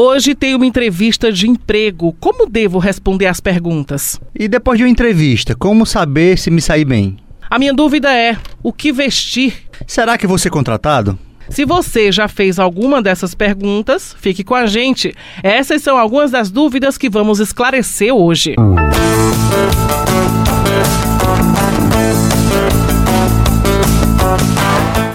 Hoje tem uma entrevista de emprego. Como devo responder às perguntas? E depois de uma entrevista, como saber se me saí bem? A minha dúvida é: o que vestir? Será que vou ser contratado? Se você já fez alguma dessas perguntas, fique com a gente. Essas são algumas das dúvidas que vamos esclarecer hoje.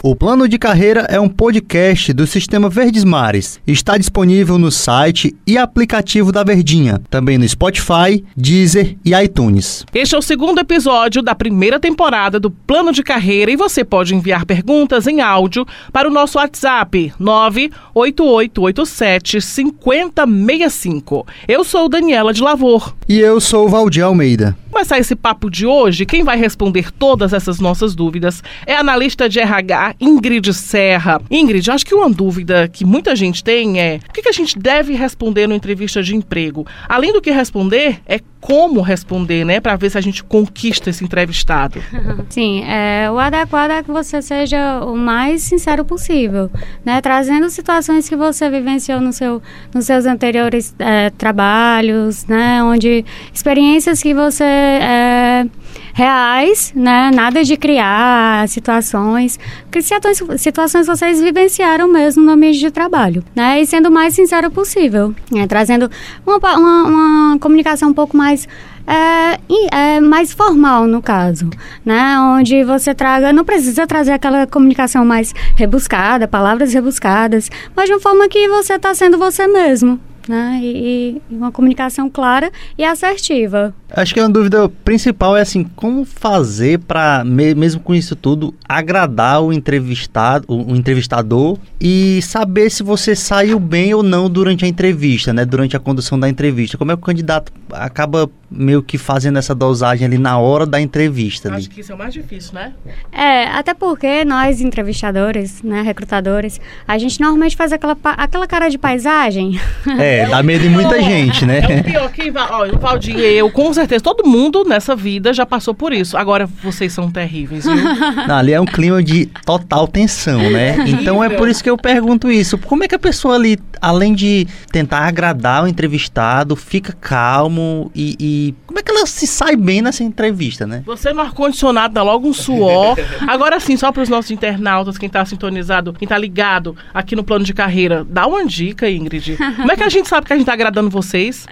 O Plano de Carreira é um podcast do Sistema Verdes Mares. Está disponível no site e aplicativo da Verdinha, também no Spotify, Deezer e iTunes. Este é o segundo episódio da primeira temporada do Plano de Carreira e você pode enviar perguntas em áudio para o nosso WhatsApp 98887 5065. Eu sou Daniela de Lavor. E eu sou o Valdir Almeida. Começar esse papo de hoje, quem vai responder todas essas nossas dúvidas é a analista de RH Ingrid Serra. Ingrid, acho que uma dúvida que muita gente tem é o que a gente deve responder numa entrevista de emprego? Além do que responder, é como responder, né? Para ver se a gente conquista esse entrevistado. Sim, é, o adequado é que você seja o mais sincero possível, né? Trazendo situações que você vivenciou no seu, nos seus anteriores é, trabalhos, né? Onde experiências que você é, reais, né? Nada de criar situações, porque situações, situações vocês vivenciaram mesmo no ambiente de trabalho, né? E sendo o mais sincero possível, né? trazendo uma, uma, uma comunicação um pouco mais é, é, mais formal no caso, né? Onde você traga, não precisa trazer aquela comunicação mais rebuscada, palavras rebuscadas, mas de uma forma que você está sendo você mesmo, né? E, e, uma comunicação clara e assertiva. Acho que a dúvida principal é assim, como fazer para mesmo com isso tudo agradar o entrevistado, o, entrevistador e saber se você saiu bem ou não durante a entrevista, né? Durante a condução da entrevista. Como é que o candidato acaba meio que fazendo essa dosagem ali na hora da entrevista? Acho ali? que isso é o mais difícil, né? É, até porque nós entrevistadores, né, recrutadores, a gente normalmente faz aquela, aquela cara de paisagem. É. É, dá medo em muita gente, né? É o pior que, ó, o Valdir e eu, com certeza, todo mundo nessa vida já passou por isso. Agora, vocês são terríveis, viu? Não, ali é um clima de total tensão, né? Então é por isso que eu pergunto isso. Como é que a pessoa ali, além de tentar agradar o entrevistado, fica calmo e, e como é que ela se sai bem nessa entrevista, né? Você no ar-condicionado dá logo um suor. Agora sim, só para os nossos internautas, quem tá sintonizado, quem tá ligado aqui no plano de carreira, dá uma dica, Ingrid. Como é que a gente gente sabe que a gente está agradando vocês?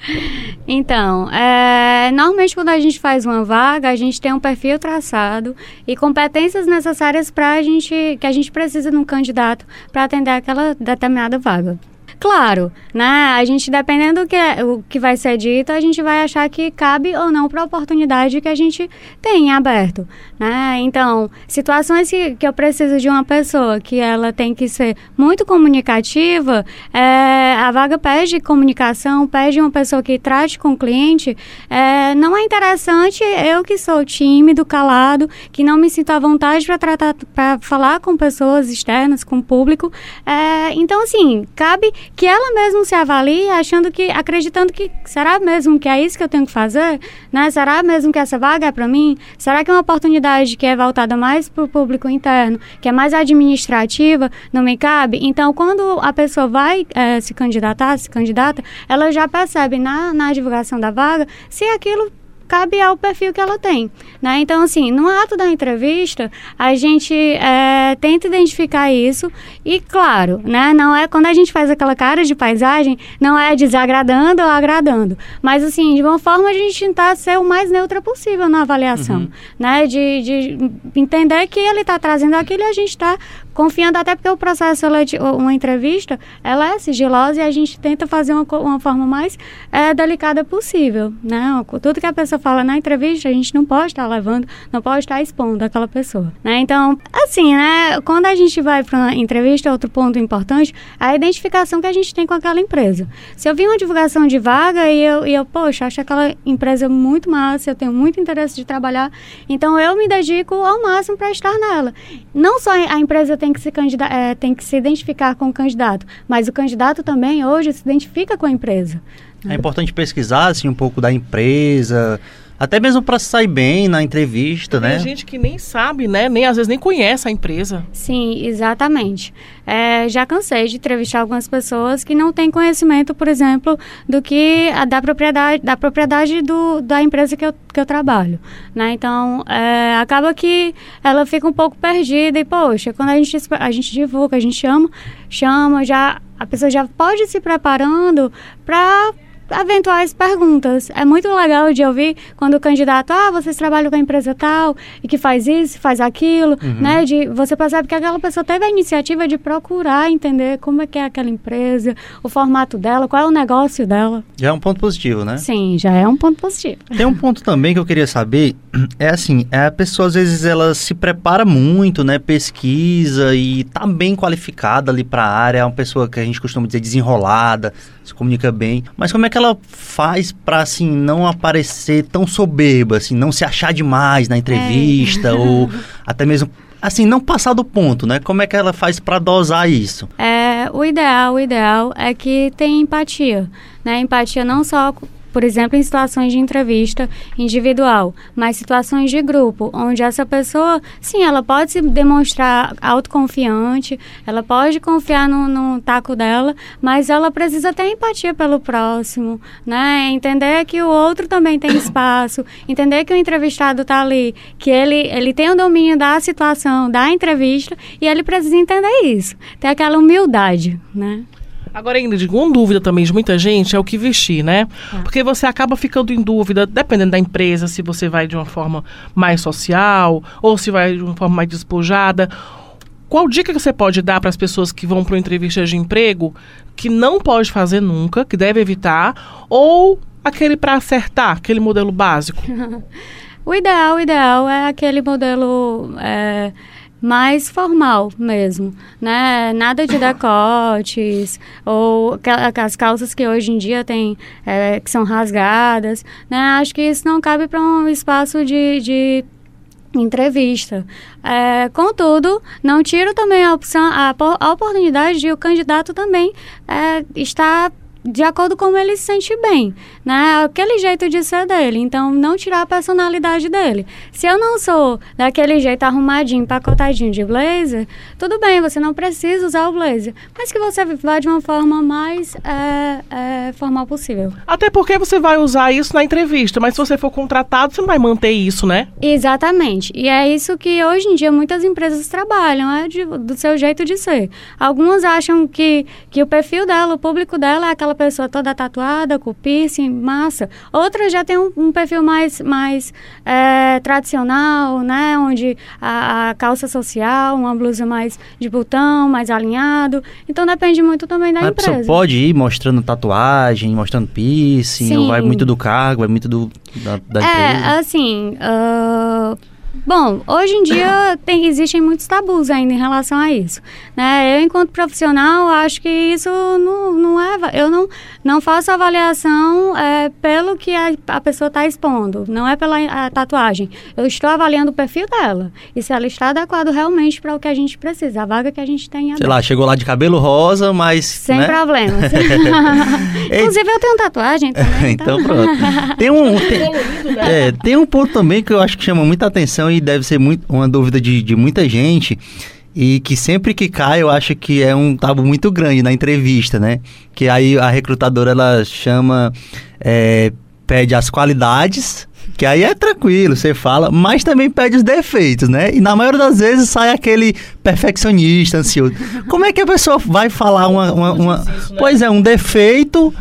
Então, é, normalmente quando a gente faz uma vaga, a gente tem um perfil traçado e competências necessárias para a gente que a gente precisa num candidato para atender aquela determinada vaga. Claro, né? A gente, dependendo do que, é, o que vai ser dito, a gente vai achar que cabe ou não para a oportunidade que a gente tem em aberto, né? Então, situações que, que eu preciso de uma pessoa que ela tem que ser muito comunicativa, é, a vaga pede comunicação, pede uma pessoa que trate com o cliente, é, não é interessante eu que sou tímido, calado, que não me sinto à vontade para tratar, para falar com pessoas externas, com o público. É, então, assim, cabe que ela mesma se avalie achando que, acreditando que será mesmo que é isso que eu tenho que fazer, né? Será mesmo que essa vaga é para mim? Será que é uma oportunidade que é voltada mais para o público interno, que é mais administrativa, não me cabe? Então, quando a pessoa vai é, se candidatar, se candidata, ela já percebe na, na divulgação da vaga se aquilo cabe ao perfil que ela tem, né? Então, assim, no ato da entrevista, a gente é, tenta identificar isso e, claro, né? Não é quando a gente faz aquela cara de paisagem, não é desagradando ou agradando, mas, assim, de uma forma a gente tentar ser o mais neutra possível na avaliação, uhum. né? De, de entender que ele está trazendo aquilo e a gente está confiando até porque o processo seletivo, uma entrevista, ela é sigilosa e a gente tenta fazer uma, uma forma mais é, delicada possível, né? Tudo que a pessoa fala na entrevista, a gente não pode estar levando, não pode estar expondo aquela pessoa, né? Então, assim, né? Quando a gente vai para uma entrevista, outro ponto importante é a identificação que a gente tem com aquela empresa. Se eu vi uma divulgação de vaga e eu, e eu poxa, acho aquela empresa muito massa, eu tenho muito interesse de trabalhar, então eu me dedico ao máximo para estar nela. Não só a empresa tem que, se é, tem que se identificar com o candidato, mas o candidato também hoje se identifica com a empresa. É importante pesquisar assim, um pouco da empresa, Até mesmo para sair bem na entrevista, Tem né? gente que nem sabe, né? Nem às vezes nem conhece a empresa. Sim, exatamente. É, já cansei de entrevistar algumas pessoas que não têm conhecimento, por exemplo, do que a, da propriedade, da propriedade do, da empresa que eu, que eu trabalho. Né? Então, é, acaba que ela fica um pouco perdida e, poxa, quando a gente, a gente divulga, a gente chama, chama, já, a pessoa já pode ir se preparando para eventuais perguntas. É muito legal de ouvir quando o candidato, ah, vocês trabalham com a empresa tal e que faz isso, faz aquilo, uhum. né? De, você percebe que aquela pessoa teve a iniciativa de procurar entender como é que é aquela empresa, o formato dela, qual é o negócio dela. Já é um ponto positivo, né? Sim, já é um ponto positivo. Tem um ponto também que eu queria saber, é assim, é a pessoa às vezes ela se prepara muito, né? Pesquisa e tá bem qualificada ali para a área, é uma pessoa que a gente costuma dizer desenrolada, se comunica bem, mas como é que ela faz para assim não aparecer tão soberba, assim, não se achar demais na entrevista é. ou até mesmo assim não passar do ponto, né? Como é que ela faz para dosar isso? É, o ideal, o ideal é que tenha empatia, né? Empatia não só por exemplo, em situações de entrevista individual, mas situações de grupo, onde essa pessoa, sim, ela pode se demonstrar autoconfiante, ela pode confiar no, no taco dela, mas ela precisa ter empatia pelo próximo, né? Entender que o outro também tem espaço, entender que o entrevistado está ali, que ele, ele tem o domínio da situação, da entrevista, e ele precisa entender isso, ter aquela humildade, né? Agora, Ingrid, uma dúvida também de muita gente é o que vestir, né? É. Porque você acaba ficando em dúvida, dependendo da empresa, se você vai de uma forma mais social ou se vai de uma forma mais despojada. Qual dica que você pode dar para as pessoas que vão para uma entrevista de emprego que não pode fazer nunca, que deve evitar, ou aquele para acertar, aquele modelo básico? o ideal, o ideal é aquele modelo. É mais formal mesmo, né? Nada de decotes ou as calças que hoje em dia tem é, que são rasgadas, né? Acho que isso não cabe para um espaço de, de entrevista. É, contudo, não tiro também a opção, a, a oportunidade de o candidato também é, estar de acordo com como ele se sente bem, né? Aquele jeito de ser dele. Então, não tirar a personalidade dele. Se eu não sou daquele jeito arrumadinho, pacotadinho de blazer, tudo bem, você não precisa usar o blazer. Mas que você vá de uma forma mais é, é, formal possível. Até porque você vai usar isso na entrevista, mas se você for contratado, você não vai manter isso, né? Exatamente. E é isso que hoje em dia muitas empresas trabalham, é de, do seu jeito de ser. Algumas acham que, que o perfil dela, o público dela é aquela aquela pessoa toda tatuada, com piercing, massa. Outras já tem um, um perfil mais, mais é, tradicional, né? Onde a, a, calça social, uma blusa mais de botão, mais alinhado. Então depende muito também da empresa. A pessoa pode ir mostrando tatuagem, mostrando piercing, Sim. ou vai muito do cargo, vai muito do, da, da é, empresa? É, assim... Uh Bom, hoje em dia tem, existem muitos tabus ainda em relação a isso. Né? Eu, enquanto profissional, acho que isso não, não é. Eu não, não faço avaliação é, pelo que a, a pessoa está expondo, não é pela tatuagem. Eu estou avaliando o perfil dela e se ela está adequado realmente para o que a gente precisa, a vaga que a gente tem. Sei lá, chegou lá de cabelo rosa, mas. Sem né? problemas. Inclusive, eu tenho tatuagem também. então, então pronto. Tem um, tem, é, tem um ponto também que eu acho que chama muita atenção e deve ser muito, uma dúvida de, de muita gente e que sempre que cai eu acho que é um tabu muito grande na entrevista, né? Que aí a recrutadora ela chama, é, pede as qualidades, que aí é tranquilo, você fala, mas também pede os defeitos, né? E na maioria das vezes sai aquele perfeccionista, ansioso. Como é que a pessoa vai falar uma. uma, uma... Né? Pois é, um defeito,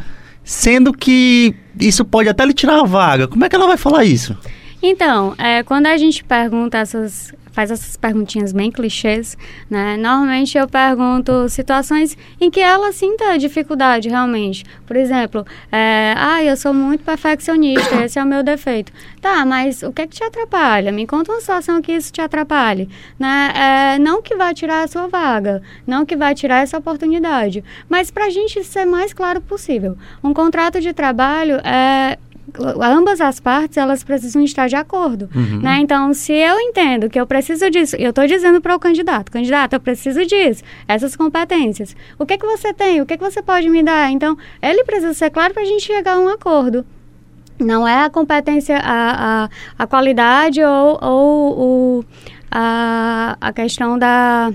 sendo que isso pode até lhe tirar a vaga. Como é que ela vai falar isso? Então, é, quando a gente pergunta essas faz essas perguntinhas bem clichês, né? Normalmente eu pergunto situações em que ela sinta dificuldade realmente. Por exemplo, é, ah, eu sou muito perfeccionista, esse é o meu defeito. Tá, mas o que é que te atrapalha? Me conta uma situação que isso te atrapalhe, né? É, não que vai tirar a sua vaga, não que vai tirar essa oportunidade, mas para a gente ser mais claro possível. Um contrato de trabalho é ambas as partes elas precisam estar de acordo, uhum. né? Então, se eu entendo que eu preciso disso, eu estou dizendo para o candidato, candidato, eu preciso disso, essas competências. O que que você tem? O que que você pode me dar? Então, ele precisa ser claro para a gente chegar a um acordo. Não é a competência, a, a, a qualidade ou, ou o, a, a questão da,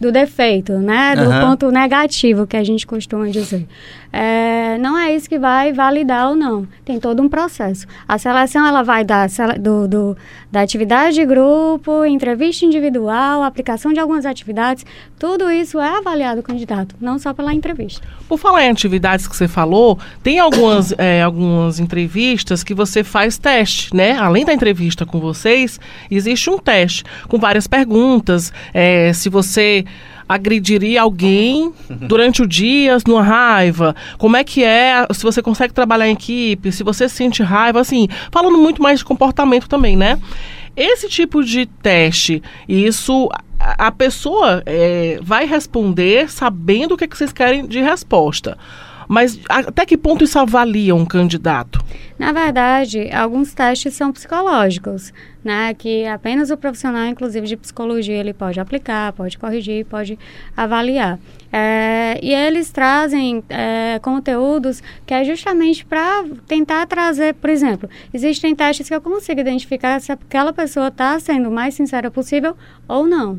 do defeito, né? Do Aham. ponto negativo que a gente costuma dizer. É, não é isso que vai validar ou não. Tem todo um processo. A seleção ela vai da, do, do- da atividade de grupo, entrevista individual, aplicação de algumas atividades. Tudo isso é avaliado o candidato, não só pela entrevista. Por falar em atividades que você falou, tem algumas, é, algumas entrevistas que você faz teste, né? Além da entrevista com vocês, existe um teste com várias perguntas. é, se você agrediria alguém durante o dia, numa raiva, como é que é, se você consegue trabalhar em equipe, se você sente raiva, assim, falando muito mais de comportamento também, né? Esse tipo de teste, isso a, pessoa é, vai responder sabendo o que, é que vocês querem de resposta. Mas até que ponto isso avalia um candidato? Na verdade, alguns testes são psicológicos, né? Que apenas o profissional, inclusive de psicologia, ele pode aplicar, pode corrigir, pode avaliar. É, e eles trazem é, conteúdos que é justamente para tentar trazer, por exemplo, existem testes que eu consigo identificar se aquela pessoa está sendo o mais sincera possível ou não.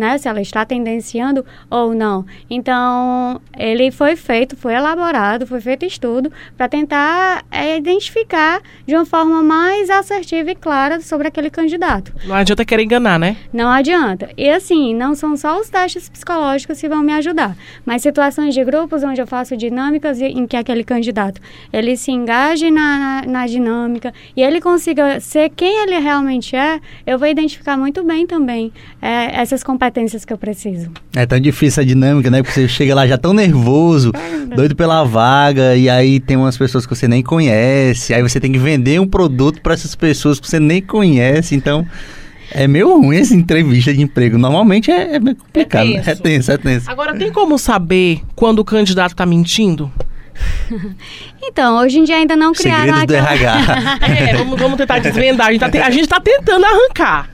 Né, se ela está tendenciando ou não. Então, ele foi feito, foi elaborado, foi feito estudo para tentar é, identificar de uma forma mais assertiva e clara sobre aquele candidato. Não adianta querer enganar, né? Não adianta. E assim, não são só os testes psicológicos que vão me ajudar, mas situações de grupos onde eu faço dinâmicas e- em que aquele candidato ele se engaje na, na, na dinâmica e ele consiga ser quem ele realmente é, eu vou identificar muito bem também é, essas competências que eu preciso. É tão difícil a dinâmica, né? Porque você chega lá já tão nervoso, doido pela vaga, e aí tem umas pessoas que você nem conhece, aí você tem que vender um produto para essas pessoas que você nem conhece, então é meio ruim essa entrevista de emprego. Normalmente é, é meio complicado, né? tenso. é tenso, é tenso. Agora, tem como saber quando o candidato está mentindo? Então, hoje em dia ainda não criaram Segredos do. RH. É, vamos, vamos tentar desvendar. A gente, tá te- a gente tá tentando arrancar.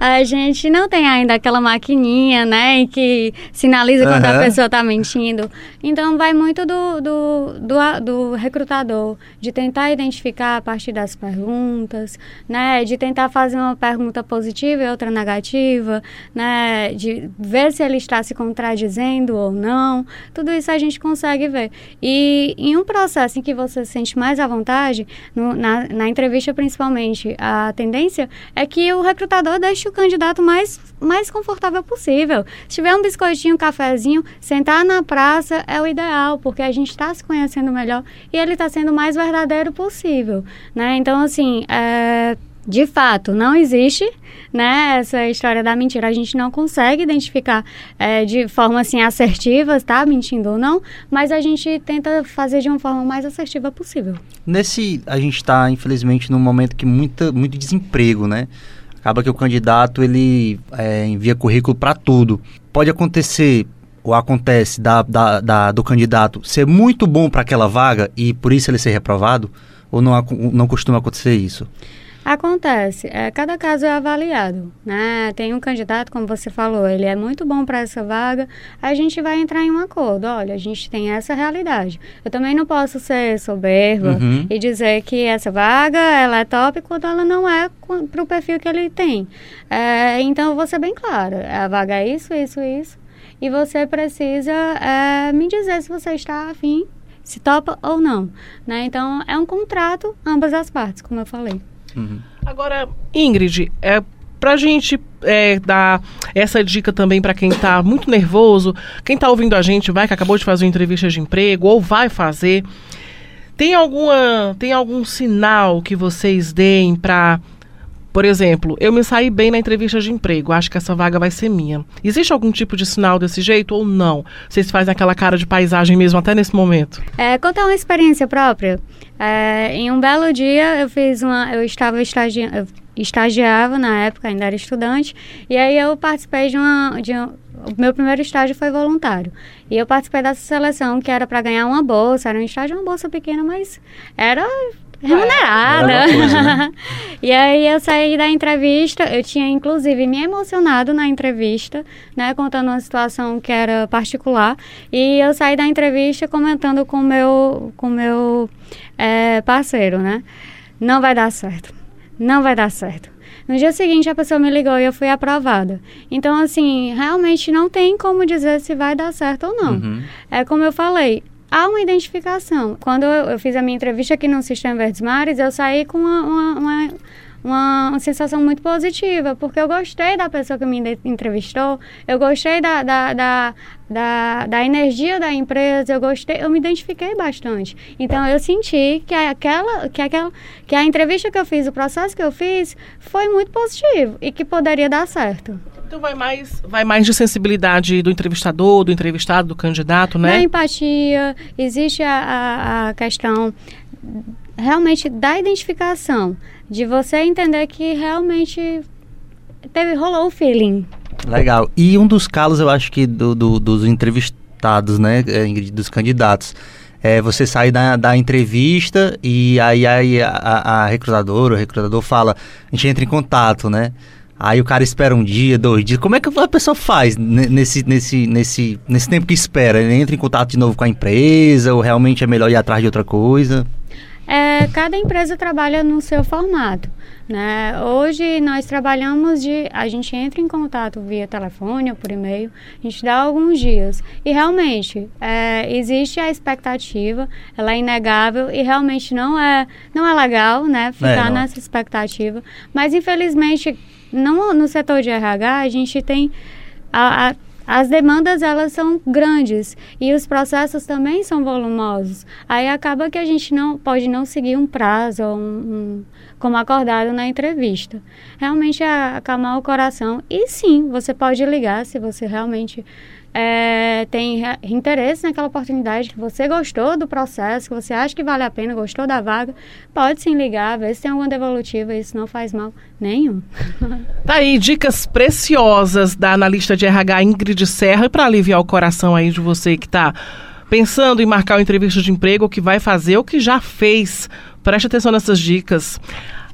A gente não tem ainda aquela maquininha, né, em que sinaliza quando a Aham. pessoa está mentindo. Então, vai muito do, do, do, a- do recrutador, de tentar identificar a partir das perguntas, né, de tentar fazer uma pergunta positiva e outra negativa, né, de ver se ele está se contradizendo ou não. Tudo isso a gente consegue ver. E em um processo que você se sente mais à vontade, no- na, na entrevista principalmente, a tendência é que o recrutador deixe o candidato mais, mais confortável possível. Se tiver um biscoitinho, um cafezinho, sentar na praça é o ideal, porque a gente está se conhecendo melhor e ele está sendo o mais verdadeiro possível. Né? Então, assim, é, de fato, não existe né, essa história da mentira. A gente não consegue identificar é, de forma assim assertiva, está mentindo ou não, mas a gente tenta fazer de uma forma mais assertiva possível. Nesse, a gente está, infelizmente, num momento que muita, muito desemprego, né? Acaba que o candidato, ele é, envia currículo para tudo. Pode acontecer, ou acontece, da, da- da- do candidato ser muito bom para aquela vaga e por isso ele ser reprovado? Ou não, não costuma acontecer isso? Acontece, é, cada caso é avaliado, né? Tem um candidato, como você falou, ele é muito bom para essa vaga, a gente vai entrar em um acordo. Olha, a gente tem essa realidade. Eu também não posso ser soberba Uhum. e dizer que essa vaga ela é top quando ela não é para o perfil que ele tem. É, então, eu vou ser bem clara. A vaga é isso, isso, isso. E você precisa é, me dizer se você está afim, se topa ou não. Né? Então, é um contrato, ambas as partes, como eu falei. Uhum. Agora, Ingrid, é, pra gente é, dar essa dica também para quem tá muito nervoso, quem tá ouvindo a gente, vai que acabou de fazer uma entrevista de emprego ou vai fazer, tem alguma tem algum sinal que vocês deem para por exemplo, eu me saí bem na entrevista de emprego, acho que essa vaga vai ser minha. Existe algum tipo de sinal desse jeito ou não? Vocês fazem aquela cara de paisagem mesmo até nesse momento? É, contar uma experiência própria. É, em um belo dia, eu fiz uma. Eu estava estagiando. Eu estagiava na época, ainda era estudante, e aí eu participei de uma. De um, o meu primeiro estágio foi voluntário. E eu participei dessa seleção que era para ganhar uma bolsa. Era um estágio, uma bolsa pequena, mas era remunerada. coisa, né? e aí eu saí da entrevista, eu tinha inclusive me emocionado na entrevista, né, contando uma situação que era particular, e eu saí da entrevista comentando com meu com meu é, parceiro, né, não vai dar certo, não vai dar certo. No dia seguinte a pessoa me ligou e eu fui aprovada. Então assim, realmente não tem como dizer se vai dar certo ou não. Uhum. É como eu falei, há uma identificação. Quando eu, fiz a minha entrevista aqui no Sistema Verdes Mares, eu saí com uma, uma, uma, uma, sensação muito positiva, porque eu gostei da pessoa que me entrevistou, eu gostei da, da, da, da, da energia da empresa, eu gostei, eu me identifiquei bastante. Então eu senti que aquela, que aquela, que a entrevista que eu fiz, o processo que eu fiz, foi muito positivo e que poderia dar certo. Então vai mais, vai mais de sensibilidade do entrevistador, do entrevistado, do candidato, Na né? empatia, existe a, a, a questão realmente da identificação, de você entender que realmente teve, rolou o feeling. Legal. E um dos calos, eu acho que do, do- dos entrevistados, né, é, dos candidatos, é você sair da, da entrevista e aí, aí a, a, a recrutadora, o recrutador fala, a gente entra em contato, né? Aí o cara espera um dia, dois dias. Como é que a pessoa faz ne- nesse, nesse, nesse, nesse tempo que espera? Ele entra em contato de novo com a empresa ou realmente é melhor ir atrás de outra coisa? É, cada empresa trabalha no seu formato. Né? Hoje nós trabalhamos de. A gente entra em contato via telefone ou por e-mail, a gente dá alguns dias. E realmente, é, existe a expectativa, ela é inegável e realmente não é, não é legal né, ficar não. nessa expectativa. Mas infelizmente, não, no setor de RH, a gente tem. a- a- as demandas elas são grandes e os processos também são volumosos. Aí acaba que a gente não pode não seguir um prazo um, um- como acordado na entrevista. Realmente é acalmar o coração. E sim, você pode ligar se você realmente é, tem re- interesse naquela oportunidade, que você gostou do processo, que você acha que vale a pena, gostou da vaga, pode sim ligar, ver se tem alguma devolutiva, isso não faz mal nenhum. Tá aí, dicas preciosas da analista de RH Ingrid Serra, e para aliviar o coração aí de você que tá pensando em marcar uma entrevista de emprego, que vai fazer, ou que já fez. Preste atenção nessas dicas.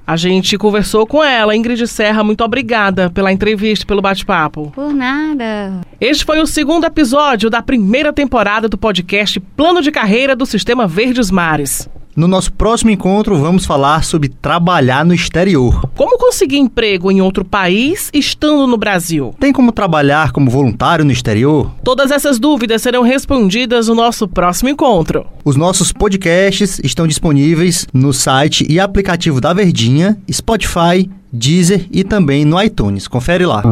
A gente conversou com ela, Ingrid Serra, muito obrigada pela entrevista, pelo bate-papo. Por nada. Este foi o segundo episódio da primeira temporada do podcast Plano de Carreira do Sistema Verdes Mares. No nosso próximo encontro, vamos falar sobre trabalhar no exterior. Como conseguir emprego em outro país estando no Brasil? Tem como trabalhar como voluntário no exterior? Todas essas dúvidas serão respondidas no nosso próximo encontro. Os nossos podcasts estão disponíveis no site e aplicativo da Verdinha, Spotify, Deezer e também no iTunes. Confere lá.